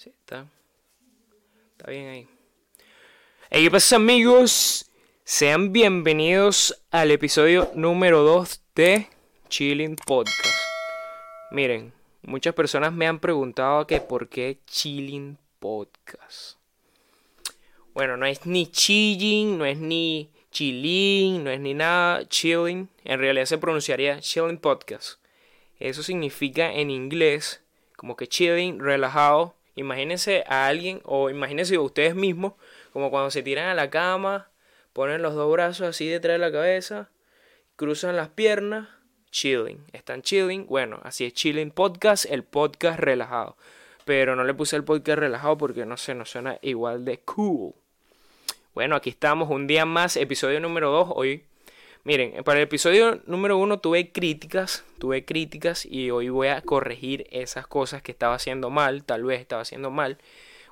Sí, está. Está bien ahí. Hey, ¿qué pasa, amigos? Sean bienvenidos al episodio número 2 de Chilling Podcast. Miren, muchas personas me han preguntado que por qué Chilling Podcast. Bueno, no es ni chilling, no es ni chilling, no es ni nada chilling. En realidad se pronunciaría Chilling Podcast. Eso significa en inglés como que chilling, relajado. Imagínense a alguien o imagínense a ustedes mismos como cuando se tiran a la cama, ponen los dos brazos así detrás de la cabeza, cruzan las piernas, chilling. Están chilling. Bueno, así es chilling podcast, el podcast relajado. Pero no le puse el podcast relajado porque no sé, no suena igual de cool. Bueno, aquí estamos un día más, episodio número 2. Hoy, miren, para el episodio número 1 tuve críticas, tuve críticas y hoy voy a corregir esas cosas que estaba haciendo mal, tal vez estaba haciendo mal.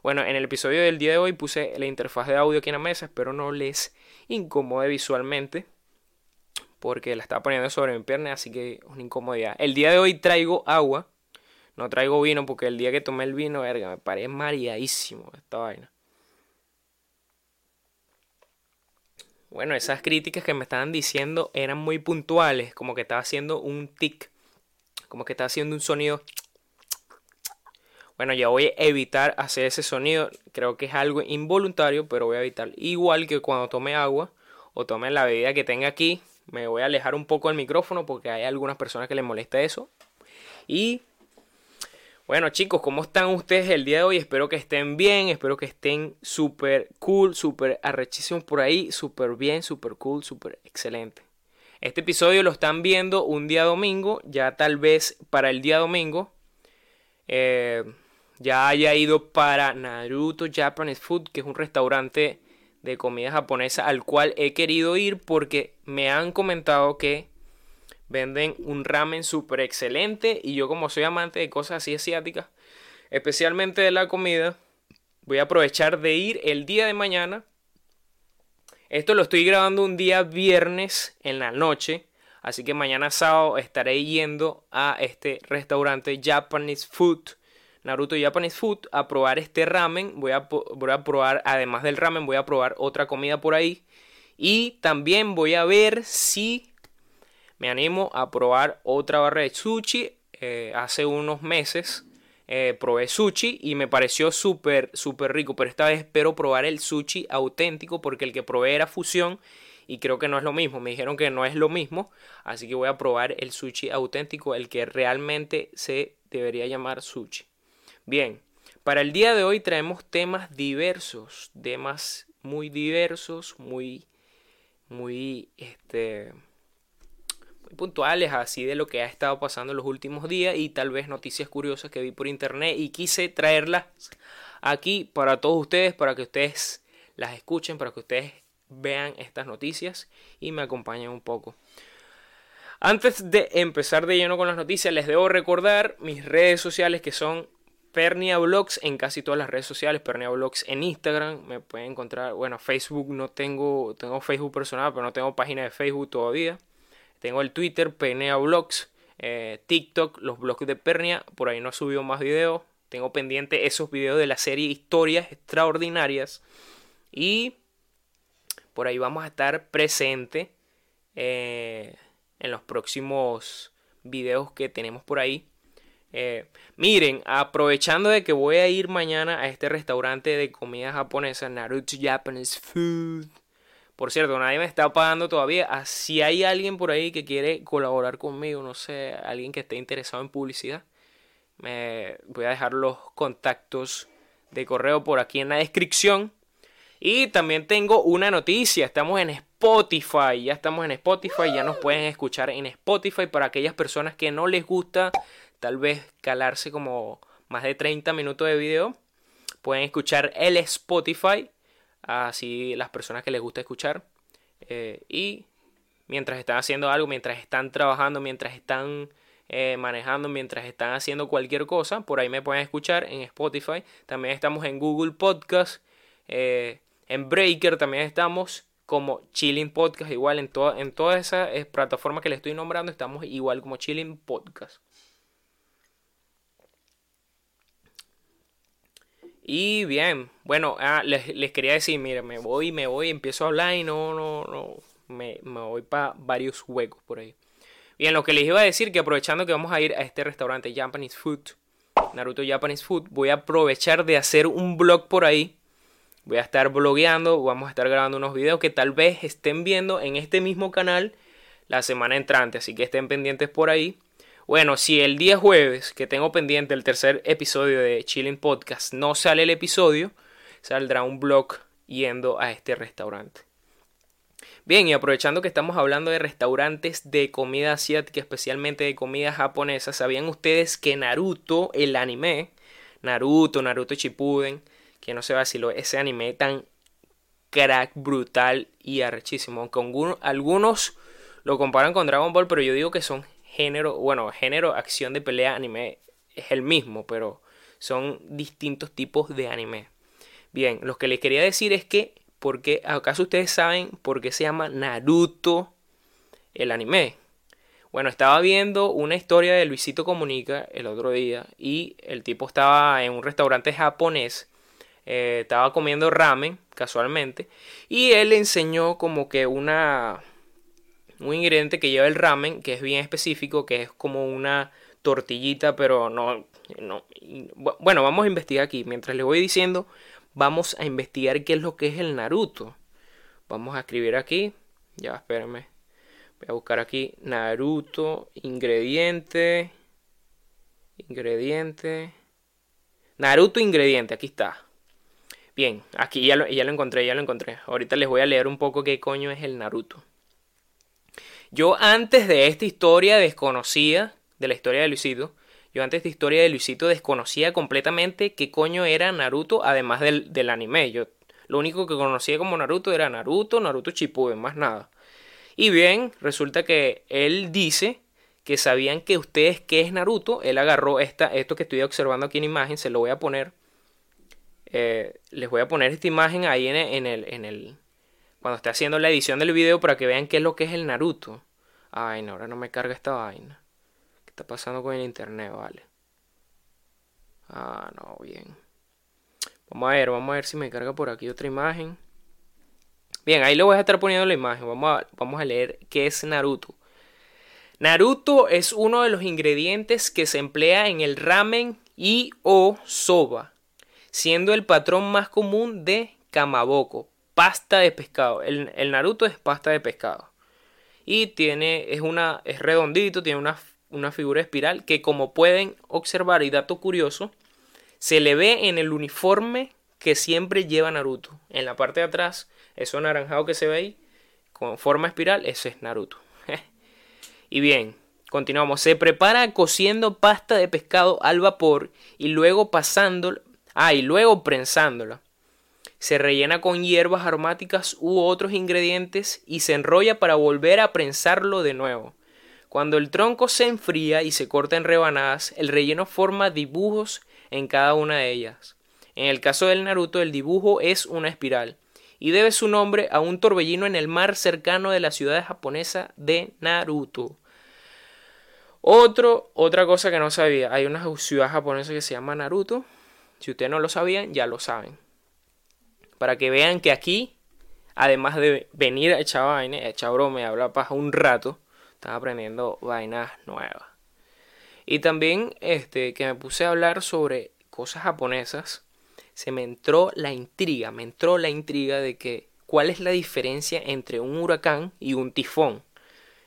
Bueno, en el episodio del día de hoy puse la interfaz de audio aquí en la mesa, espero no les incomode visualmente porque la estaba poniendo sobre mi pierna, así que una incomodidad. El día de hoy traigo agua, no traigo vino porque el día que tomé el vino, verga, me paré mareadísimo esta vaina. Bueno, esas críticas que me estaban diciendo eran muy puntuales, como que estaba haciendo un tic, como que estaba haciendo un sonido. Bueno, ya voy a evitar hacer ese sonido, creo que es algo involuntario, pero voy a evitar. Igual que cuando tome agua o tome la bebida que tenga aquí, me voy a alejar un poco del micrófono porque hay algunas personas que les molesta eso. Y bueno chicos, ¿cómo están ustedes el día de hoy? Espero que estén bien, espero que estén súper cool, súper arrechísimos por ahí, súper bien, súper cool, súper excelente. Este episodio lo están viendo un día domingo, ya tal vez para el día domingo eh, ya haya ido para Naruto Japanese Food, que es un restaurante de comida japonesa al cual he querido ir porque me han comentado que Venden un ramen súper excelente y yo como soy amante de cosas así asiáticas, especialmente de la comida, voy a aprovechar de ir el día de mañana. Esto lo estoy grabando un día viernes en la noche, así que mañana sábado estaré yendo a este restaurante Japanese Food, Naruto Japanese Food, a probar este ramen. Voy a, voy a probar, además del ramen, voy a probar otra comida por ahí. Y también voy a ver si me animo a probar otra barra de sushi. Eh, hace unos meses eh, probé sushi y me pareció súper, súper rico. Pero esta vez espero probar el sushi auténtico porque el que probé era fusión y creo que no es lo mismo. Me dijeron que no es lo mismo. Así que voy a probar el sushi auténtico, el que realmente se debería llamar sushi. Bien, para el día de hoy traemos temas diversos, temas muy diversos, muy, muy, este, puntuales así de lo que ha estado pasando los últimos días y tal vez noticias curiosas que vi por internet y quise traerlas aquí para todos ustedes, para que ustedes las escuchen, para que ustedes vean estas noticias y me acompañen un poco. Antes de empezar de lleno con las noticias, les debo recordar mis redes sociales que son Pernia Blogs en casi todas las redes sociales, Pernia Blogs en Instagram, me pueden encontrar, bueno, Facebook no tengo, tengo Facebook personal, pero no tengo página de Facebook todavía. Tengo el Twitter, Pernea Vlogs, eh, TikTok, los blogs de Pernia. Por ahí no he subido más videos. Tengo pendiente esos videos de la serie Historias Extraordinarias. Y por ahí vamos a estar presente eh, en los próximos videos que tenemos por ahí. Eh, miren, aprovechando de que voy a ir mañana a este restaurante de comida japonesa, Naruto Japanese Food. Por cierto, nadie me está pagando todavía. Ah, si hay alguien por ahí que quiere colaborar conmigo, no sé, alguien que esté interesado en publicidad, me voy a dejar los contactos de correo por aquí en la descripción. Y también tengo una noticia, estamos en Spotify, ya estamos en Spotify, ya nos pueden escuchar en Spotify para aquellas personas que no les gusta tal vez calarse como más de 30 minutos de video. Pueden escuchar el Spotify así las personas que les gusta escuchar. Eh, y mientras están haciendo algo, mientras están trabajando, mientras están eh, manejando, mientras están haciendo cualquier cosa, por ahí me pueden escuchar en Spotify. También estamos en Google Podcast, eh, en Breaker también estamos como Chilling Podcast, igual en, en todas esas plataformas que les estoy nombrando, estamos igual como Chilling Podcast. Y bien, bueno, ah, les, les, quería decir, mire, me voy, me voy, empiezo a hablar y no, no, no, me, me voy para varios huecos por ahí. Bien, lo que les iba a decir, que aprovechando que vamos a ir a este restaurante Japanese Food, Naruto Japanese Food, voy a aprovechar de hacer un blog por ahí. Voy a estar blogueando, vamos a estar grabando unos videos que tal vez estén viendo en este mismo canal la semana entrante, así que estén pendientes por ahí. Bueno, si el día jueves, que tengo pendiente el tercer episodio de Chilling Podcast, no sale el episodio, saldrá un blog yendo a este restaurante. Bien, y aprovechando que estamos hablando de restaurantes de comida asiática, especialmente de comida japonesa, ¿sabían ustedes que Naruto, el anime, Naruto, Naruto Shippuden, que no se vaciló, ese anime tan crack, brutal y arrechísimo, aunque algunos lo comparan con Dragon Ball, pero yo digo que son género, bueno, género, acción de pelea, anime, es el mismo, pero son distintos tipos de anime. Bien, lo que les quería decir es que porque acaso ustedes saben por qué se llama Naruto el anime. Bueno, estaba viendo una historia de Luisito Comunica el otro día y el tipo estaba en un restaurante japonés, eh, estaba comiendo ramen casualmente y él enseñó como que una un ingrediente que lleva el ramen que es bien específico, que es como una tortillita, pero no, no bueno, vamos a investigar aquí mientras le voy diciendo vamos a investigar qué es lo que es el Naruto. Vamos a escribir aquí. Ya, espérenme. Voy a buscar aquí Naruto, ingrediente. Ingrediente. Naruto ingrediente, aquí está. Bien, aquí ya lo, ya lo encontré, ya lo encontré. Ahorita les voy a leer un poco qué coño es el Naruto. Yo antes de esta historia desconocida, de la historia de Luisito, yo antes de historia de Luisito desconocía completamente qué coño era Naruto, además del, del anime. Yo lo único que conocía como Naruto era Naruto, Naruto Shippuden, más nada. Y bien, resulta que él dice que sabían que ustedes qué es Naruto. Él agarró esta, esto que estoy observando aquí en imagen, se lo voy a poner. Eh, les voy a poner esta imagen ahí en el, en el, cuando esté haciendo la edición del video para que vean qué es lo que es el Naruto. Ay, no, ahora no me carga esta vaina está pasando con el internet, vale? Ah, no, bien. Vamos a ver, vamos a ver si me carga por aquí otra imagen. Bien, ahí le voy a estar poniendo la imagen. Vamos a, vamos a leer qué es Naruto. Naruto es uno de los ingredientes que se emplea en el ramen y o soba, siendo el patrón más común de kamaboko, pasta de pescado. El, el Naruto es pasta de pescado. Y tiene, es una, es redondito, tiene una una figura espiral que como pueden observar y dato curioso, se le ve en el uniforme que siempre lleva Naruto. En la parte de atrás, eso anaranjado que se ve ahí, con forma espiral, ese es Naruto. y bien, continuamos. Se prepara cociendo pasta de pescado al vapor y luego pasándola, ah, y luego prensándola. Se rellena con hierbas aromáticas u otros ingredientes y se enrolla para volver a prensarlo de nuevo. Cuando el tronco se enfría y se corta en rebanadas, el relleno forma dibujos en cada una de ellas. En el caso del Naruto, el dibujo es una espiral y debe su nombre a un torbellino en el mar cercano de la ciudad japonesa de Naruto. Otro, otra cosa que no sabía, hay una ciudad japonesa que se llama Naruto. Si ustedes no lo sabían, ya lo saben. Para que vean que aquí, además de venir a echar vaina, a echar broma y hablar paja un rato, estaba aprendiendo vainas nuevas. Y también este, que me puse a hablar sobre cosas japonesas, se me entró la intriga, me entró la intriga de que cuál es la diferencia entre un huracán y un tifón.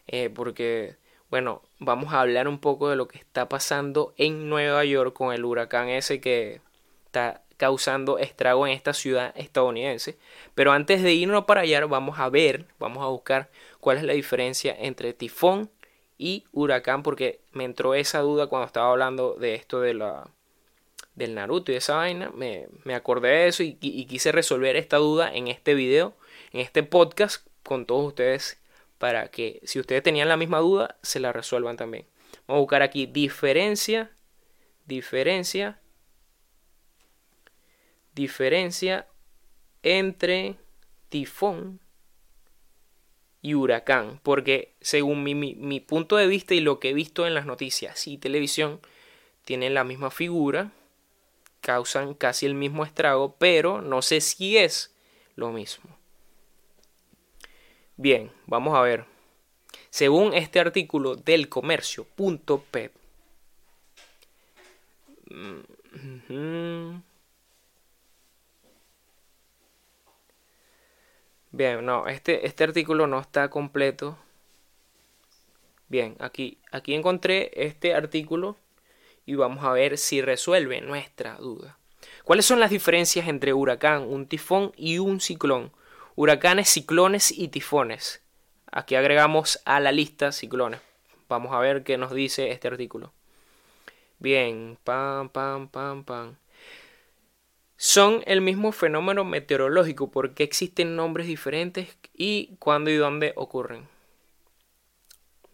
Eh, porque, bueno, vamos a hablar un poco de lo que está pasando en Nueva York con el huracán ese que está causando estrago en esta ciudad estadounidense. Pero antes de irnos para allá, vamos a ver, vamos a buscar cuál es la diferencia entre tifón y huracán, porque me entró esa duda cuando estaba hablando de esto de la, del Naruto y de esa vaina. Me, acordé de eso y, y quise resolver esta duda en este video, en este podcast con todos ustedes para que si ustedes tenían la misma duda se la resuelvan también. Vamos a buscar aquí diferencia, diferencia, diferencia entre tifón y huracán, porque según mi, punto de vista y lo que he visto en las noticias y televisión, tienen la misma figura, causan casi el mismo estrago, pero no sé si es lo mismo. Bien, vamos a ver. Según este artículo del comercio.pep, mm, Bien, no, este, este artículo no está completo. Bien, aquí, aquí encontré este artículo y vamos a ver si resuelve nuestra duda. ¿Cuáles son las diferencias entre huracán, un tifón y un ciclón? Huracanes, ciclones y tifones. Aquí agregamos a la lista ciclones. Vamos a ver qué nos dice este artículo. Bien, pam, pam, pam, pam son el mismo fenómeno meteorológico porque existen nombres diferentes y cuándo y dónde ocurren.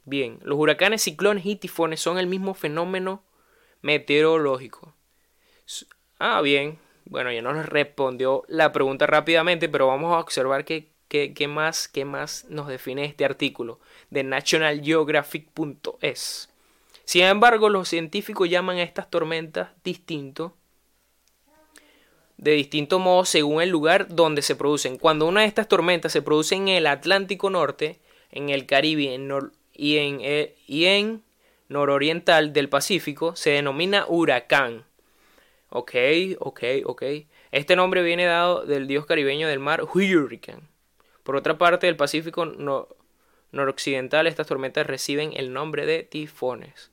Bien, los huracanes, ciclones y tifones son el mismo fenómeno meteorológico. Ah, bien. Bueno, ya nos respondió la pregunta rápidamente, pero vamos a observar qué, qué, más, qué más nos define este artículo de nationalgeographic.es. Sin embargo, los científicos llaman a estas tormentas distinto de distinto modo según el lugar donde se producen. Cuando una de estas tormentas se produce en el Atlántico Norte, en el Caribe y, en, eh, y en nororiental del Pacífico, se denomina huracán. Ok, ok, ok. Este nombre viene dado del dios caribeño del mar, Hurricane. Por otra parte, del Pacífico noroccidental, estas tormentas reciben el nombre de tifones.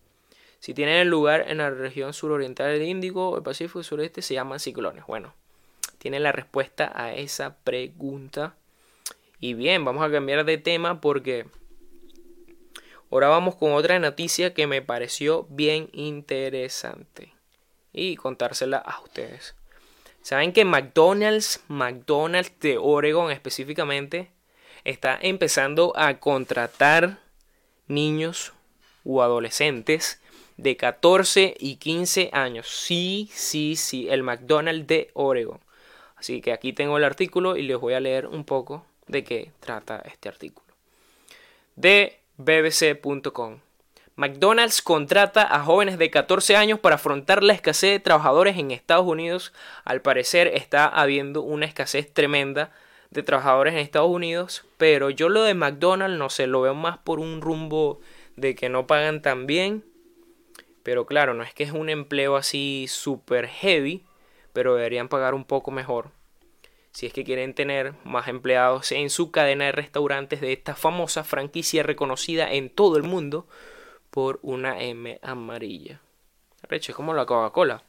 Si tienen lugar en la región suroriental del Índico, el Pacífico sureste, se llaman ciclones. Bueno, tienen la respuesta a esa pregunta. Y bien, vamos a cambiar de tema porque ahora vamos con otra noticia que me pareció bien interesante y contársela a ustedes. Saben que McDonald's, McDonald's de Oregon específicamente, está empezando a contratar niños o adolescentes de 14 y 15 años. Sí, sí, sí, el McDonald's de Oregon. Así que aquí tengo el artículo y les voy a leer un poco de qué trata este artículo. De bbc.com. McDonald's contrata a jóvenes de 14 años para afrontar la escasez de trabajadores en Estados Unidos. Al parecer está habiendo una escasez tremenda de trabajadores en Estados Unidos, pero yo lo de McDonald's no sé, lo veo más por un rumbo de que no pagan tan bien pero claro, no es que es un empleo así super heavy, pero deberían pagar un poco mejor. Si es que quieren tener más empleados en su cadena de restaurantes de esta famosa franquicia reconocida en todo el mundo por una M amarilla. Reche, es como la Coca-Cola.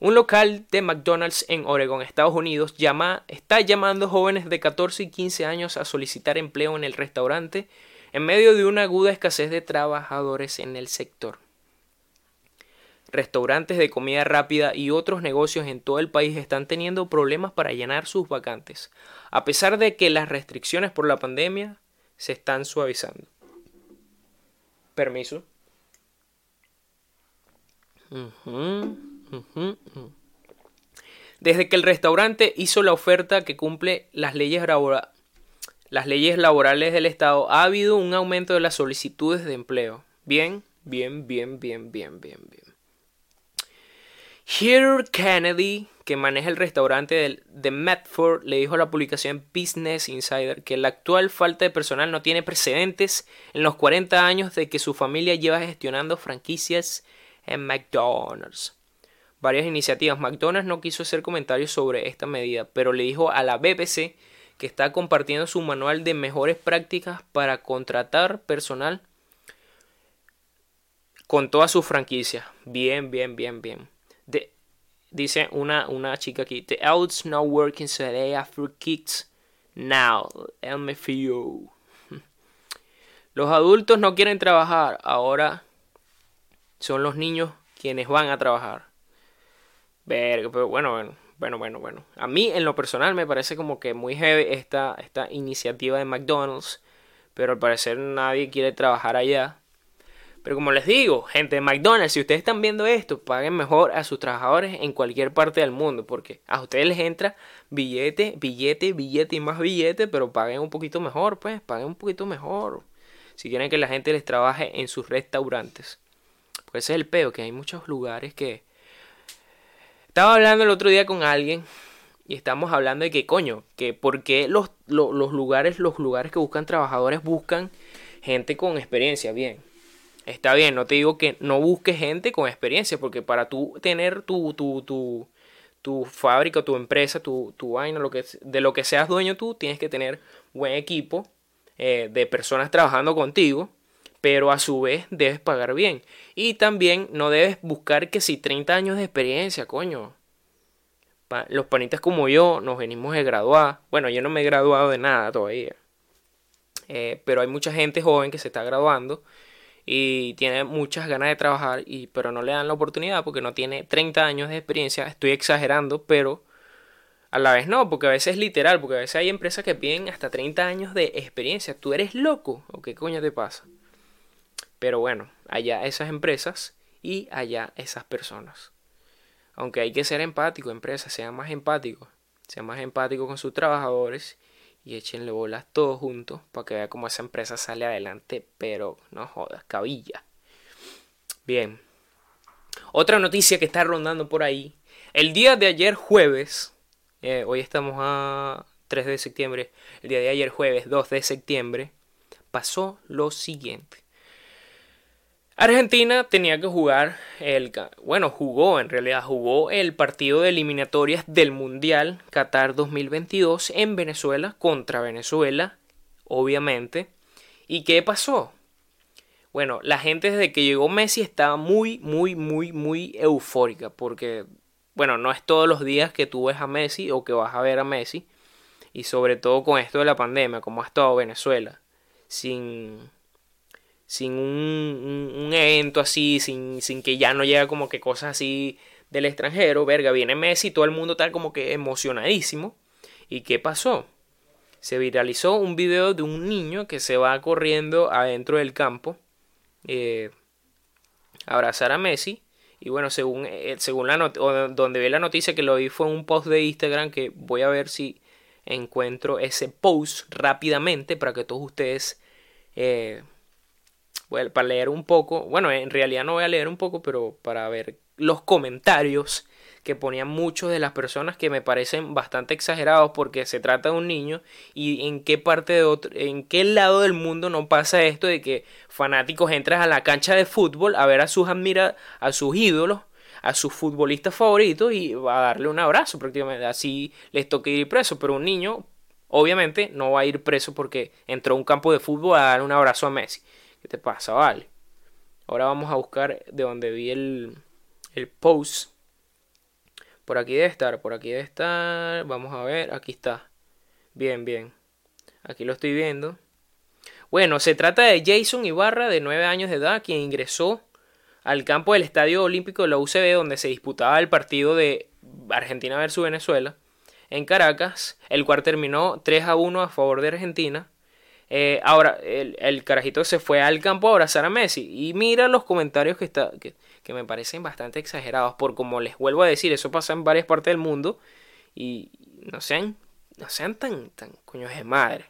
Un local de McDonald's en Oregon, Estados Unidos, llama, está llamando jóvenes de 14 y 15 años a solicitar empleo en el restaurante en medio de una aguda escasez de trabajadores en el sector restaurantes de comida rápida y otros negocios en todo el país están teniendo problemas para llenar sus vacantes, a pesar de que las restricciones por la pandemia se están suavizando. Permiso. Desde que el restaurante hizo la oferta que cumple las leyes, las leyes laborales del Estado, ha habido un aumento de las solicitudes de empleo. Bien, bien, bien, bien, bien, bien, bien. Here Kennedy, que maneja el restaurante de Medford, le dijo a la publicación Business Insider que la actual falta de personal no tiene precedentes en los 40 años de que su familia lleva gestionando franquicias en McDonald's. Varias iniciativas. McDonald's no quiso hacer comentarios sobre esta medida, pero le dijo a la BBC que está compartiendo su manual de mejores prácticas para contratar personal con todas sus franquicias. Bien, bien, bien, bien dice una, una chica aquí, The adults not working they after kids now, LMFAO. Los adultos no quieren trabajar, ahora son los niños quienes van a trabajar. Verga, pero bueno, bueno, bueno, bueno, bueno. A mí en lo personal me parece como que muy heavy esta, esta iniciativa de McDonald's, pero al parecer nadie quiere trabajar allá. Pero como les digo, gente de McDonald's, si ustedes están viendo esto, paguen mejor a sus trabajadores en cualquier parte del mundo, porque a ustedes les entra billete, billete, billete y más billete, pero paguen un poquito mejor, pues, paguen un poquito mejor. Si quieren que la gente les trabaje en sus restaurantes. Pues ese es el peo, que hay muchos lugares que Estaba hablando el otro día con alguien y estamos hablando de que coño, que por qué los, los, los lugares, los lugares que buscan trabajadores buscan gente con experiencia, bien. Está bien, no te digo que no busques gente con experiencia, porque para tú tener tu, tu, tu, tu fábrica, tu empresa, tu, tu vaina, lo que, de lo que seas dueño tú, tienes que tener buen equipo eh, de personas trabajando contigo, pero a su vez debes pagar bien. Y también no debes buscar que si 30 años de experiencia, coño. los panitas como yo nos venimos de graduar. Bueno, yo no me he graduado de nada todavía. Eh, pero hay mucha gente joven que se está graduando y tiene muchas ganas de trabajar, y, pero no le dan la oportunidad porque no tiene 30 años de experiencia. Estoy exagerando, pero a la vez no, porque a veces es literal, porque a veces hay empresas que piden hasta 30 años de experiencia. ¿Tú eres loco? ¿O qué coño te pasa? Pero bueno, allá esas empresas y allá esas personas. Aunque hay que ser empático, empresas, sean más empáticos. Sean más empáticos con sus trabajadores y échenle bolas todos juntos para que vea cómo esa empresa sale adelante, pero no jodas, cabilla. Bien. Otra noticia que está rondando por ahí. El día de ayer jueves, eh, hoy estamos a 3 de septiembre, el día de ayer jueves 2 de septiembre, pasó lo siguiente. Argentina tenía que jugar el bueno, jugó en realidad jugó el partido de eliminatorias del Mundial Qatar 2022 en Venezuela contra Venezuela, obviamente. ¿Y qué pasó? Bueno, la gente desde que llegó Messi estaba muy muy muy muy eufórica porque bueno, no es todos los días que tú ves a Messi o que vas a ver a Messi y sobre todo con esto de la pandemia, como ha estado Venezuela sin sin un, un, evento así, sin, sin, que ya no llega como que cosas así del extranjero, verga, viene Messi, todo el mundo tal como que emocionadísimo. ¿Y qué pasó? Se viralizó un video de un niño que se va corriendo adentro del campo eh, a abrazar a Messi. Y bueno, según, eh, según la donde ve la noticia que lo vi fue un post de Instagram que voy a ver si encuentro ese post rápidamente para que todos ustedes eh, para leer un poco, bueno, en realidad no voy a leer un poco, pero para ver los comentarios que ponían muchos de las personas que me parecen bastante exagerados porque se trata de un niño y en qué parte de otro, en qué lado del mundo no pasa esto de que fanáticos entran a la cancha de fútbol a ver a sus admira, a sus ídolos, a sus futbolistas favoritos y va a darle un abrazo prácticamente, así les toca ir preso, pero un niño obviamente no va a ir preso porque entró a un campo de fútbol a dar un abrazo a Messi. ¿Qué te pasa? Vale. Ahora vamos a buscar de donde vi el, el post. Por aquí debe estar, por aquí debe estar. Vamos a ver, aquí está. Bien, bien. Aquí lo estoy viendo. Bueno, se trata de Jason Ibarra, de 9 años de edad, quien ingresó al campo del Estadio Olímpico de la UCB, donde se disputaba el partido de Argentina versus Venezuela, en Caracas, el cual terminó 3 a 1 a favor de Argentina. Eh, ahora, el, carajito se fue al campo a abrazar a Messi. Y mira los comentarios que, está, que, me parecen bastante exagerados. Por como les vuelvo a decir, eso pasa en varias partes del mundo. Y no sean, no sean tan, tan coños de madre.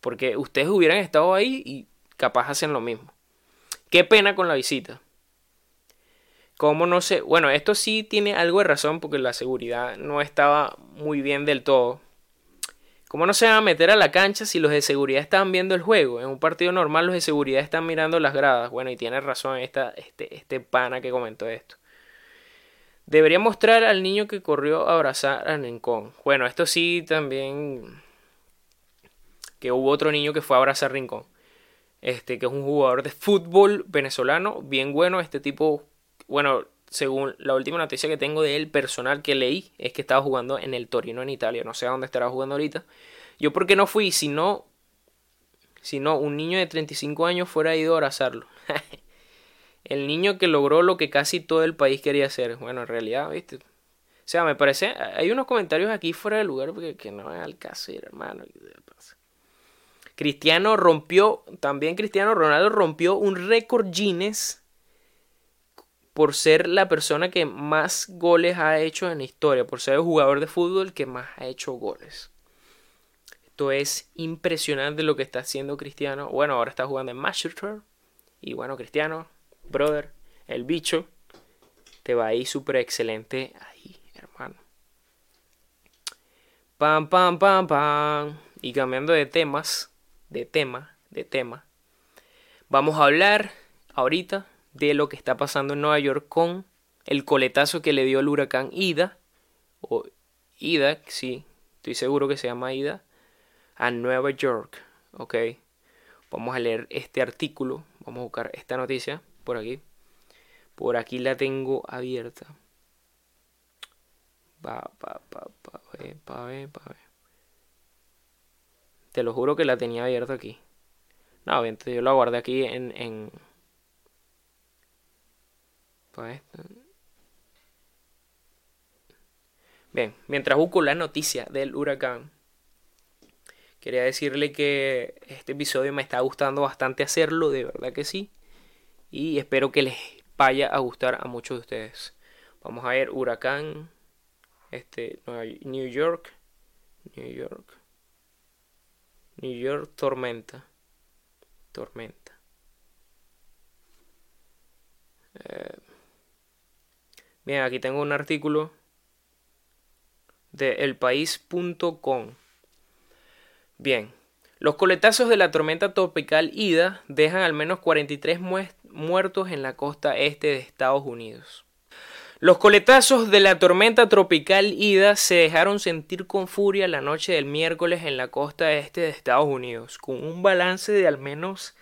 Porque ustedes hubieran estado ahí y capaz hacen lo mismo. Qué pena con la visita. Como no sé, bueno, esto sí tiene algo de razón porque la seguridad no estaba muy bien del todo. ¿Cómo no se van a meter a la cancha si los de seguridad están viendo el juego? En un partido normal los de seguridad están mirando las gradas. Bueno, y tiene razón esta, este, este pana que comentó esto. Debería mostrar al niño que corrió a abrazar a Rincón. Bueno, esto sí también... Que hubo otro niño que fue a abrazar a Rincón. Este, que es un jugador de fútbol venezolano. Bien bueno. Este tipo... Bueno, según la última noticia que tengo de él personal que leí, es que estaba jugando en el Torino en Italia. No sé a dónde estará jugando ahorita. Yo, ¿por qué no fui? Si no, si no, un niño de 35 años fuera ido a abrazarlo. el niño que logró lo que casi todo el país quería hacer. Bueno, en realidad, ¿viste? O sea, me parece. Hay unos comentarios aquí fuera de lugar porque que no es al caso, hermano. Cristiano rompió. También Cristiano Ronaldo rompió un récord Guinness por ser la persona que más goles ha hecho en la historia, por ser el jugador de fútbol que más ha hecho goles. Esto es impresionante lo que está haciendo Cristiano. Bueno, ahora está jugando en Manchester. Y bueno, Cristiano, brother, el bicho, te va a ir súper excelente ahí. hermano. Pam, pam, pam, pam. Y cambiando de temas, de tema, de tema. Vamos a hablar ahorita de lo que está pasando en Nueva York con el coletazo que le dio el huracán Ida. O Ida, sí, estoy seguro que se llama Ida. A Nueva York. Ok. Vamos a leer este artículo. Vamos a buscar esta noticia por aquí. Por aquí la tengo abierta. Pa, pa, pa, pa, pa, pa, Te lo juro que la tenía abierta aquí. No, bien, yo la guardé aquí en. en... Bien, mientras busco la noticia del huracán, quería decirle que este episodio me está gustando bastante hacerlo, de verdad que sí. Y espero que les vaya a gustar a muchos de ustedes. Vamos a ver huracán este, New York, New York, New York, tormenta, tormenta. Eh, bien, aquí tengo un artículo de elpaís.com. Bien, los coletazos de la tormenta tropical Ida dejan al menos 43 muertos en la costa este de Estados Unidos. Los coletazos de la tormenta tropical Ida se dejaron sentir con furia la noche del miércoles en la costa este de Estados Unidos, con un balance de al menos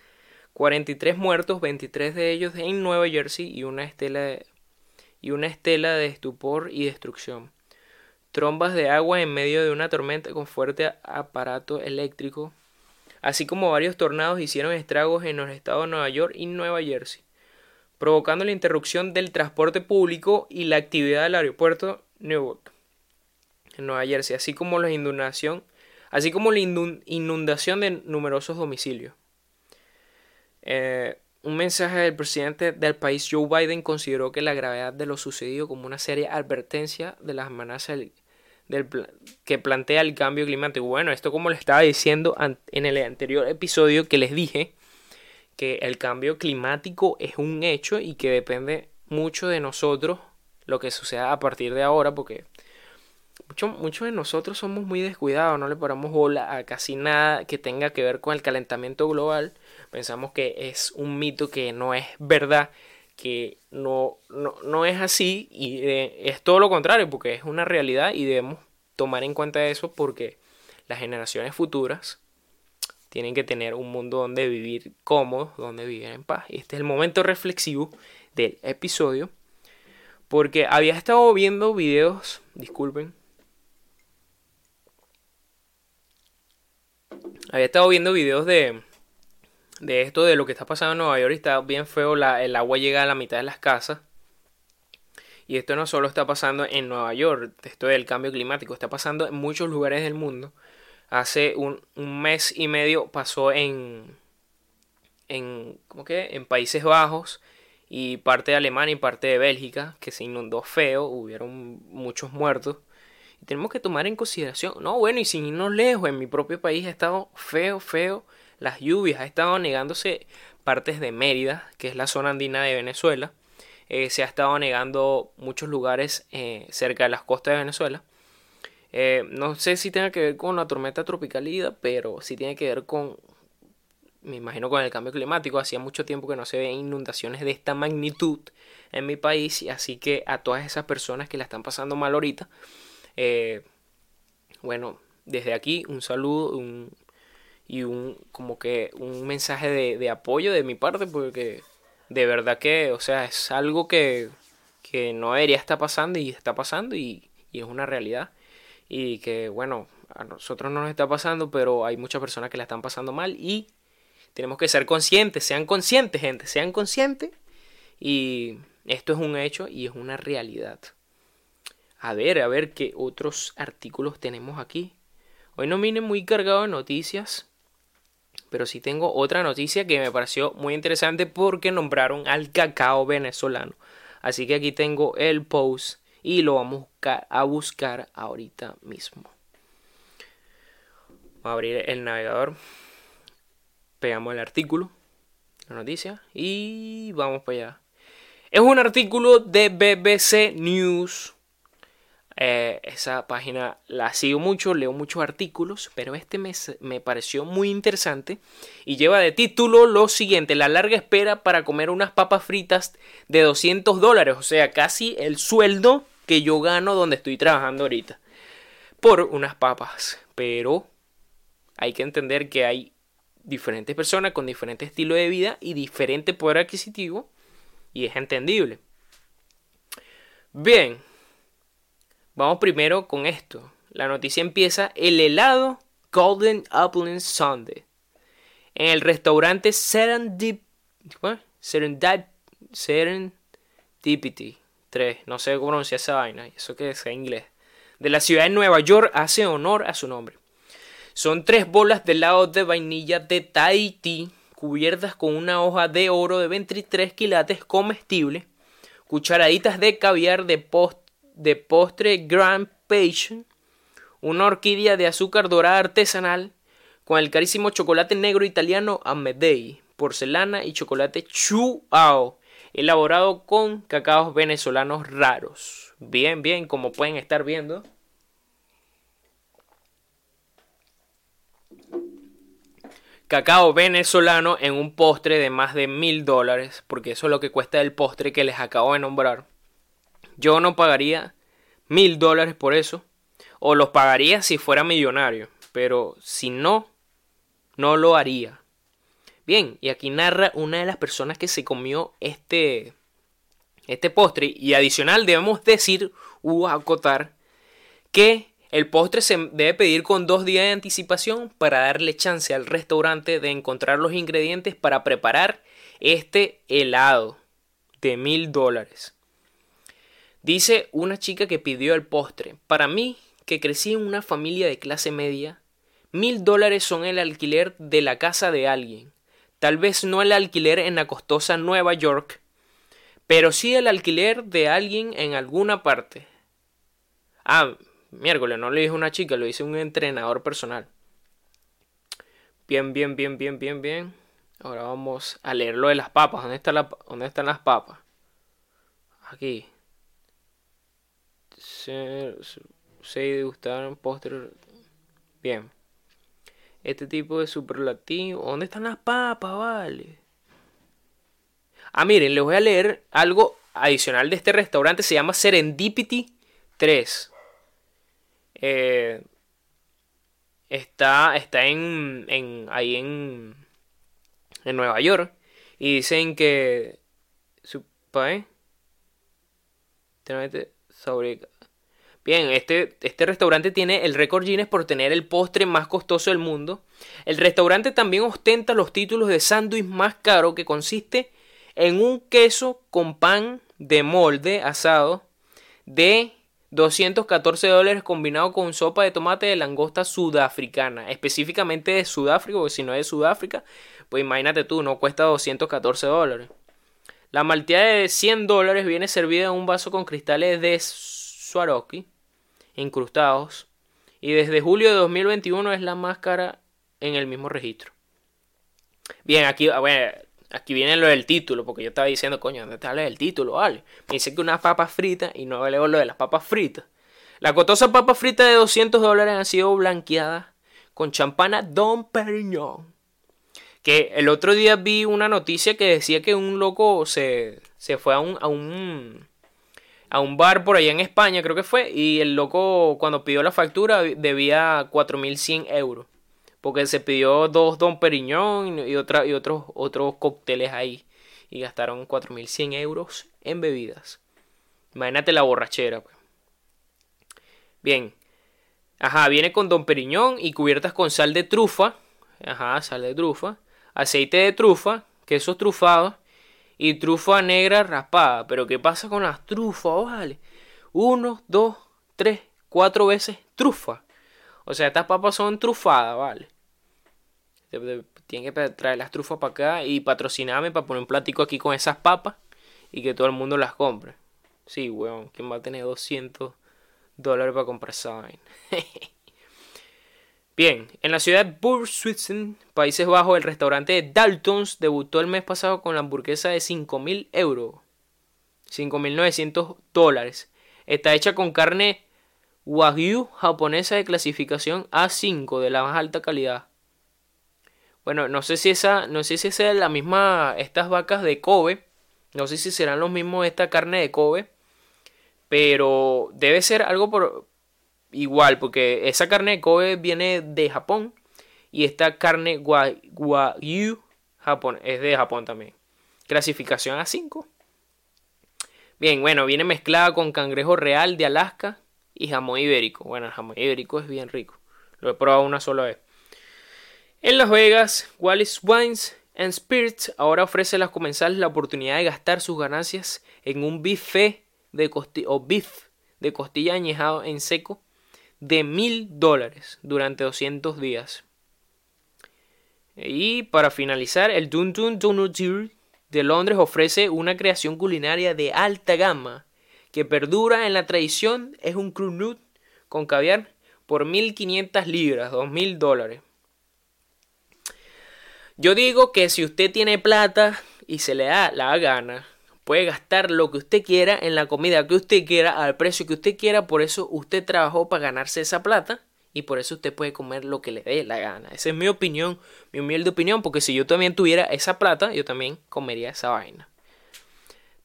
43 muertos, 23 de ellos en Nueva Jersey y una estela de, y una estela de estupor y destrucción. Trombas de agua en medio de una tormenta con fuerte aparato eléctrico, así como varios tornados hicieron estragos en los estados de Nueva York y Nueva Jersey provocando la interrupción del transporte público y la actividad del aeropuerto Newark en Nueva Jersey, así como la inundación, así como la inundación de numerosos domicilios. Eh, un mensaje del presidente del país Joe Biden consideró que la gravedad de lo sucedido como una seria advertencia de las amenazas del, que plantea el cambio climático. Bueno, esto como le estaba diciendo en el anterior episodio que les dije, que el cambio climático es un hecho y que depende mucho de nosotros lo que suceda a partir de ahora, porque muchos de nosotros somos muy descuidados, no le paramos bola a casi nada que tenga que ver con el calentamiento global. Pensamos que es un mito que no es verdad, que no, no, es así y eh, es todo lo contrario, porque es una realidad y debemos tomar en cuenta eso porque las generaciones futuras tienen que tener un mundo donde vivir cómodo, donde vivir en paz. Y este es el momento reflexivo del episodio. Porque había estado viendo videos, disculpen. Había estado viendo videos de, de esto, de lo que está pasando en Nueva York. Está bien feo, la, el agua llega a la mitad de las casas. Y esto no solo está pasando en Nueva York, esto del cambio climático, está pasando en muchos lugares del mundo hace un, mes y medio pasó en, en, ¿cómo que? en Países Bajos y parte de Alemania y parte de Bélgica, que se inundó feo, hubieron muchos muertos. Y tenemos que tomar en consideración, no, bueno, y sin irnos lejos, en mi propio país ha estado feo, feo las lluvias, ha estado negándose partes de Mérida, que es la zona andina de Venezuela, eh, se ha estado negando muchos lugares eh, cerca de las costas de Venezuela. Eh, no sé si tenga que ver con la tormenta tropical Ida, pero sí tiene que ver con, me imagino, con el cambio climático. Hacía mucho tiempo que no se ven inundaciones de esta magnitud en mi país, así que a todas esas personas que la están pasando mal ahorita, bueno, desde aquí un saludo y un como que un mensaje de, apoyo de mi parte, porque de verdad que, o sea, es algo que, que no debería estar pasando y está pasando y, y es una realidad y que bueno, a nosotros no nos está pasando, pero hay muchas personas que la están pasando mal y tenemos que ser conscientes, sean conscientes gente, sean conscientes y esto es un hecho y es una realidad. A ver, a ver qué otros artículos tenemos aquí. Hoy no vine muy cargado de noticias, pero sí tengo otra noticia que me pareció muy interesante porque nombraron al cacao venezolano. Así que aquí tengo el post y lo vamos a buscar ahorita mismo. Vamos a abrir el navegador, pegamos el artículo, la noticia y vamos para allá. Es un artículo de BBC News. Esa página la sigo mucho, leo muchos artículos, pero este me, me pareció muy interesante y lleva de título lo siguiente, la larga espera para comer unas papas fritas de 200 dólares, o sea, casi el sueldo que yo gano donde estoy trabajando ahorita, por unas papas, pero hay que entender que hay diferentes personas con diferente estilo de vida y diferente poder adquisitivo y es entendible. Bien, vamos primero con esto. La noticia empieza el helado Golden Upland Sunday en el restaurante Serendip Serendipity 3, no sé cómo pronunciar esa vaina, eso que es en inglés, de la ciudad de Nueva York hace honor a su nombre. Son tres bolas de helado de vainilla de Tahiti cubiertas con una hoja de oro de 23 quilates comestible cucharaditas de caviar de, de postre Grand Passion, una orquídea de azúcar dorada artesanal, con el carísimo chocolate negro italiano Amedei, porcelana y chocolate Chuao, elaborado con cacaos venezolanos raros. Bien, bien, como pueden estar viendo. cacao venezolano en un postre de más de mil dólares, porque eso es lo que cuesta el postre que les acabo de nombrar. Yo no pagaría mil dólares por eso, o los pagaría si fuera millonario, pero si no, no lo haría. Bien, y aquí narra una de las personas que se comió este, este postre, y adicional debemos decir o acotar que el postre se debe pedir con dos días de anticipación para darle chance al restaurante de encontrar los ingredientes para preparar este helado de mil dólares. Dice una chica que pidió el postre. Para mí, que crecí en una familia de clase media, mil dólares son el alquiler de la casa de alguien. Tal vez no el alquiler en la costosa Nueva York, pero sí el alquiler de alguien en alguna parte. Ah, miércoles, no le dije una chica, lo hice un entrenador personal. Bien, bien, bien, bien, bien, bien. Ahora vamos a leer lo de las papas. ¿Dónde, está la, dónde están las papas? Aquí. Se, se un postre. Bien. Este tipo de superlativo. ¿Dónde están las papas, vale? Ah, miren, les voy a leer algo adicional de este restaurante. Se llama Serendipity 3. Eh, está, está en, en, ahí en, en Nueva York. Y dicen que su país sobre Bien, este, este restaurante tiene el récord Guinness por tener el postre más costoso del mundo. El restaurante también ostenta los títulos de sándwich más caro que consiste en un queso con pan de molde asado de 214 dólares combinado con sopa de tomate de langosta sudafricana, específicamente de Sudáfrica, porque si no es de Sudáfrica, pues imagínate tú, no cuesta 214 dólares. La malteada de 100 dólares viene servida en un vaso con cristales de Swarovski incrustados y desde julio de 2021 es la más cara en el mismo registro. Bien, aquí, bueno, Aquí viene lo del título, porque yo estaba diciendo, coño, ¿dónde está el título? Vale. Me dice que unas papas fritas y no leo lo de las papas fritas. La cotosa papa frita de 200 dólares han sido blanqueadas con champana Don Perignon. Que el otro día vi una noticia que decía que un loco se, se fue a un, a un a un bar por allá en España, creo que fue, y el loco cuando pidió la factura debía 4.100 euros porque se pidió dos Don Periñón y, otra, y otros, otros cócteles ahí. Y gastaron 4.100 euros en bebidas. Imagínate la borrachera. Pues. Bien. Ajá, viene con Don Periñón y cubiertas con sal de trufa. Ajá, sal de trufa. Aceite de trufa, quesos trufados y trufa negra raspada. Pero ¿qué pasa con las trufas, vale? Uno, dos, tres, cuatro veces trufa. O sea, estas papas son trufadas, ¿vale? Tienen que traer las trufas para acá y patrocinarme para poner un platico aquí con esas papas y que todo el mundo las compre. Sí, weón, ¿quién va a tener 200 dólares para comprar esa Bien, en la ciudad de Burswitzen, Países Bajos, el restaurante Daltons debutó el mes pasado con la hamburguesa de 5.000 euros. 5.900 dólares. Está hecha con carne Wagyu japonesa de clasificación A5 de la más alta calidad. Bueno, no sé si esa, no sé si esa es la misma, estas vacas de Kobe, no sé si serán los mismos esta carne de Kobe, pero debe ser algo por igual, porque esa carne de Kobe viene de Japón y esta carne Wagyu Japón, es de Japón también. Clasificación A5. Bien, bueno, viene mezclada con cangrejo real de Alaska y jamón ibérico. Bueno, el jamón ibérico es bien rico. Lo he probado una sola vez. En Las Vegas, Wallis Wines and Spirits ahora ofrece a los comensales la oportunidad de gastar sus ganancias en un buffet de costilla o beef de costilla añejado en seco de mil dólares durante 200 días. Y para finalizar, el Dun Dun Donut de Londres ofrece una creación culinaria de alta gama que perdura en la tradición. Es un crunut con caviar por 1.500 libras, 2.000 dólares. Yo digo que si usted tiene plata y se le da la gana, puede gastar lo que usted quiera en la comida que usted quiera, al precio que usted quiera, por eso usted trabajó para ganarse esa plata y por eso usted puede comer lo que le dé la gana. Esa es mi opinión, mi humilde opinión, porque si yo también tuviera esa plata, yo también comería esa vaina.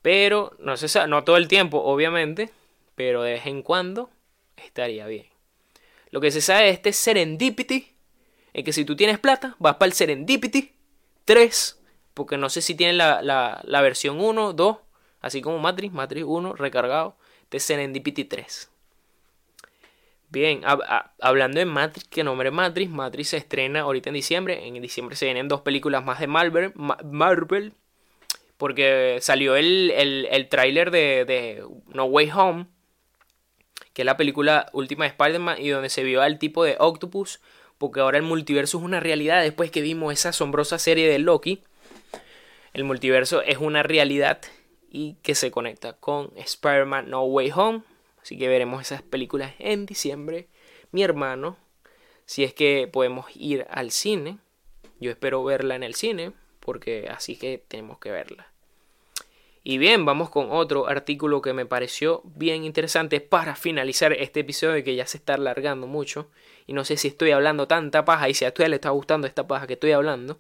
Pero no sé, no todo el tiempo, obviamente, pero de vez en cuando estaría bien. Lo que se sabe de este Serendipity es que si tú tienes plata, vas para el Serendipity 3, porque no sé si tienen la, la, versión 1, 2, así como Matrix, Matrix 1 recargado, de Serendipity 3. Bien, hablando de Matrix, que nombre Matrix, Matrix se estrena ahorita en diciembre. En diciembre se vienen dos películas más de Marvel, Marvel porque salió el, el, el tráiler de, de, No Way Home, que es la película última de Spider-Man, y donde se vio al tipo de Octopus, porque ahora el multiverso es una realidad después que vimos esa asombrosa serie de Loki. El multiverso es una realidad y que se conecta con Spider-Man No Way Home Así que veremos esas películas en diciembre. Mi hermano, si es que podemos ir al cine. Yo espero verla en el cine, porque así que tenemos que verla. Y bien, vamos con otro artículo que me pareció bien interesante para finalizar este episodio que ya se está alargando mucho. Y no sé si estoy hablando tanta paja y si a usted le está gustando esta paja que estoy hablando.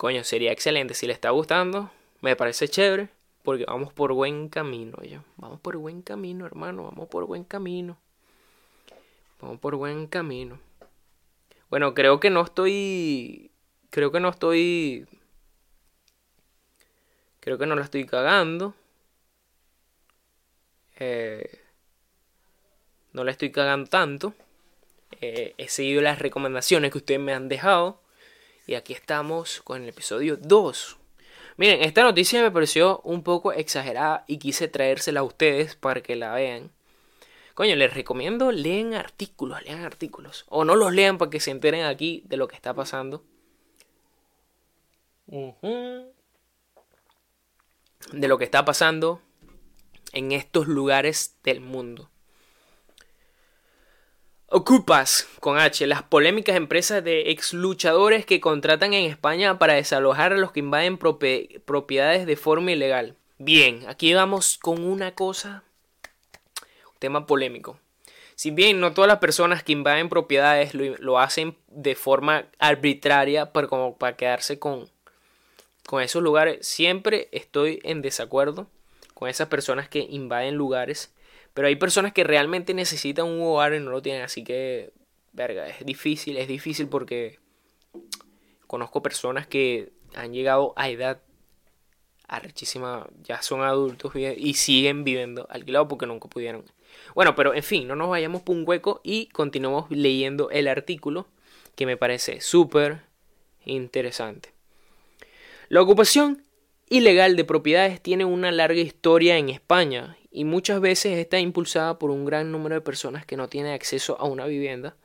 Coño, sería excelente si le está gustando. Me parece chévere. Porque vamos por buen camino, ya. Vamos por buen camino, hermano. Vamos por buen camino. Vamos por buen camino. Bueno, creo que no estoy. Creo que no estoy. Creo que no la estoy cagando. Eh, no la estoy cagando tanto. Eh, he seguido las recomendaciones que ustedes me han dejado. Y aquí estamos con el episodio 2. Miren, esta noticia me pareció un poco exagerada y quise traérsela a ustedes para que la vean. Coño, les recomiendo lean artículos, lean artículos. O no los lean para que se enteren aquí de lo que está pasando. De lo que está pasando en estos lugares del mundo. Ocupas, con H, las polémicas empresas de ex luchadores que contratan en España para desalojar a los que invaden propiedades de forma ilegal. Bien, aquí vamos con una cosa, un tema polémico. Si bien no todas las personas que invaden propiedades lo, hacen de forma arbitraria para, como para quedarse con, con esos lugares, siempre estoy en desacuerdo con esas personas que invaden lugares pero hay personas que realmente necesitan un hogar y no lo tienen. Así que, verga, es difícil, es difícil porque conozco personas que han llegado a edad arrechísima, ya son adultos y siguen viviendo alquilado porque nunca pudieron. Bueno, pero en fin, no nos vayamos por un hueco y continuamos leyendo el artículo que me parece súper interesante. La ocupación ilegal de propiedades tiene una larga historia en España y muchas veces está impulsada por un gran número de personas que no tienen acceso a una vivienda.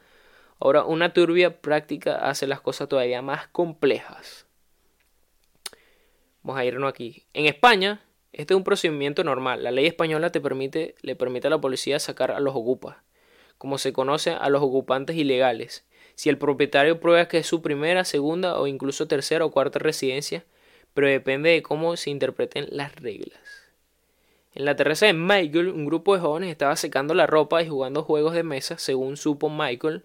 Ahora, una turbia práctica hace las cosas todavía más complejas. Vamos a irnos aquí. En España, este es un procedimiento normal. La ley española te permite, le permite a la policía sacar a los ocupas, como se conoce a los ocupantes ilegales. Si el propietario prueba que es su primera, segunda o incluso tercera o cuarta residencia, pero depende de cómo se interpreten las reglas. En la terraza de Michael, un grupo de jóvenes estaba secando la ropa y jugando juegos de mesa, según supo Michael.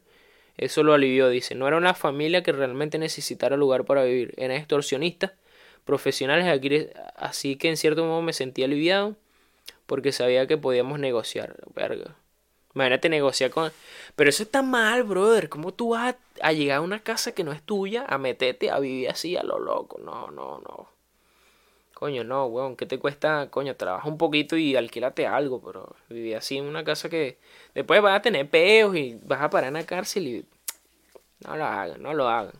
Eso lo alivió, dice. No era una familia que realmente necesitara lugar para vivir. Eran extorsionistas profesionales, así que en cierto modo me sentí aliviado porque sabía que podíamos negociar. Verga. Imagínate negociar con... Pero eso está mal, brother. ¿Cómo tú vas a, llegar a una casa que no es tuya a meterte a vivir así a lo loco? No, no, no. Coño, no, weón. ¿Qué te cuesta? Coño, trabaja un poquito y alquílate algo, pero vivir así en una casa que después vas a tener peos y vas a parar en la cárcel y... No lo hagan, no lo hagan.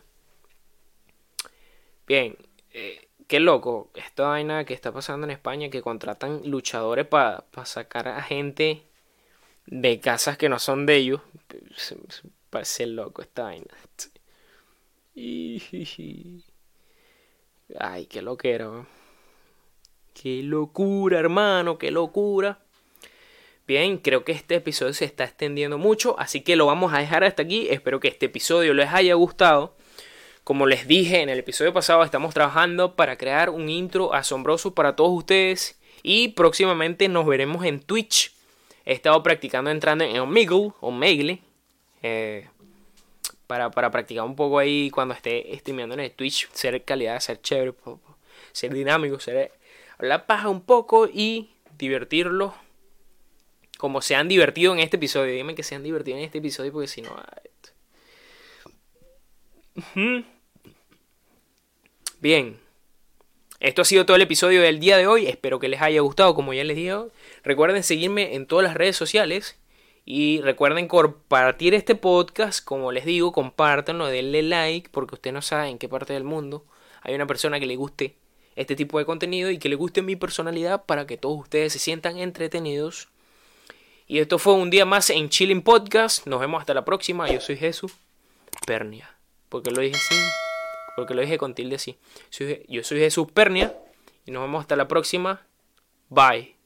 Bien, eh, qué loco esta vaina que está pasando en España que contratan luchadores para sacar a gente de casas que no son de ellos. Parece loco esta vaina. Ay, qué loquero. Qué locura, hermano, qué locura. Bien, creo que este episodio se está extendiendo mucho, así que lo vamos a dejar hasta aquí. Espero que este episodio les haya gustado. Como les dije en el episodio pasado, estamos trabajando para crear un intro asombroso para todos ustedes. Y próximamente nos veremos en Twitch He estado practicando entrando en Omegle o Megle. Eh, para, practicar un poco ahí cuando esté streameando en el Twitch. Ser calidad, ser chévere, ser dinámico, ser hablar paja un poco y divertirlo como se han divertido en este episodio. Dime que se han divertido en este episodio porque si no... Bien. Esto ha sido todo el episodio del día de hoy. Espero que les haya gustado, como ya les dije. Recuerden seguirme en todas las redes sociales. Y recuerden compartir este podcast. Como les digo, compártanlo, denle like. Porque usted no sabe en qué parte del mundo hay una persona que le guste este tipo de contenido y que le guste mi personalidad para que todos ustedes se sientan entretenidos. Y esto fue un día más en Chilling Podcast. Nos vemos hasta la próxima. Yo soy Jesús Pernia. Porque lo dije así porque lo dije con tilde así. Yo soy Jesús Pernia y nos vemos hasta la próxima. Bye.